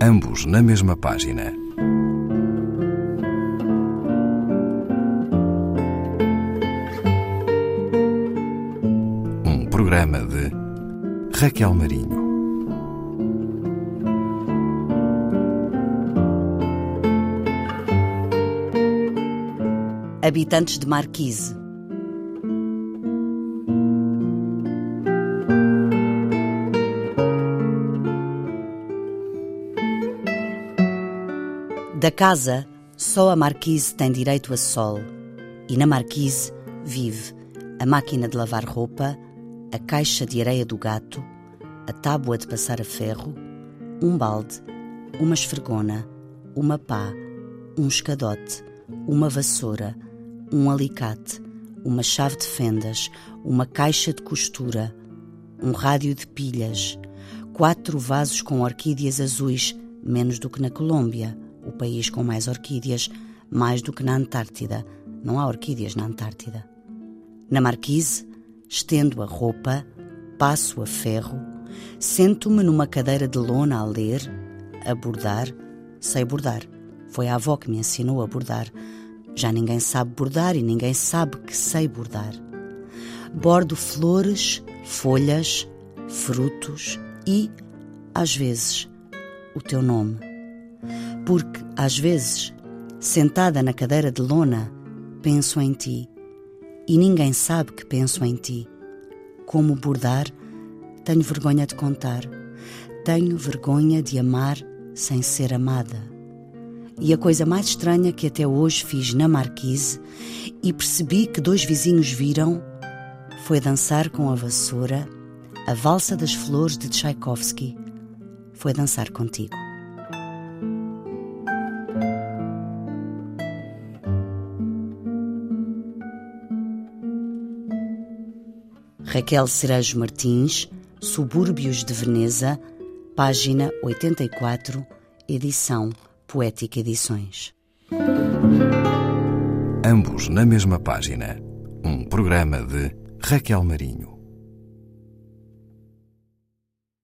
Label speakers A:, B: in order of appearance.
A: ambos na mesma página. Um programa de Raquel Marinho.
B: Habitantes de Marquise. Da casa, só a Marquise tem direito a sol. E na Marquise vive a máquina de lavar roupa, a caixa de areia do gato, a tábua de passar a ferro, um balde, uma esfregona, uma pá, um escadote, uma vassoura, um alicate, uma chave de fendas, uma caixa de costura, um rádio de pilhas, quatro vasos com orquídeas azuis, menos do que na Colômbia, o país com mais orquídeas, mais do que na Antártida. Não há orquídeas na Antártida. Na Marquise, estendo a roupa, passo a ferro, sento-me numa cadeira de lona a ler, a bordar. Sei bordar. Foi a avó que me ensinou a bordar. Já ninguém sabe bordar e ninguém sabe que sei bordar. Bordo flores, folhas, frutos e, às vezes, o teu nome. Porque, às vezes, sentada na cadeira de lona, penso em ti. E ninguém sabe que penso em ti. Como bordar, tenho vergonha de contar. Tenho vergonha de amar sem ser amada. E a coisa mais estranha que até hoje fiz na Marquise e percebi que dois vizinhos viram foi dançar com a vassoura a valsa das flores de Tchaikovsky. Foi dançar contigo. Raquel Cerejo Martins, Subúrbios de Veneza, página 84, edição Poética Edições.
A: Ambos na mesma página. Um programa de Raquel Marinho.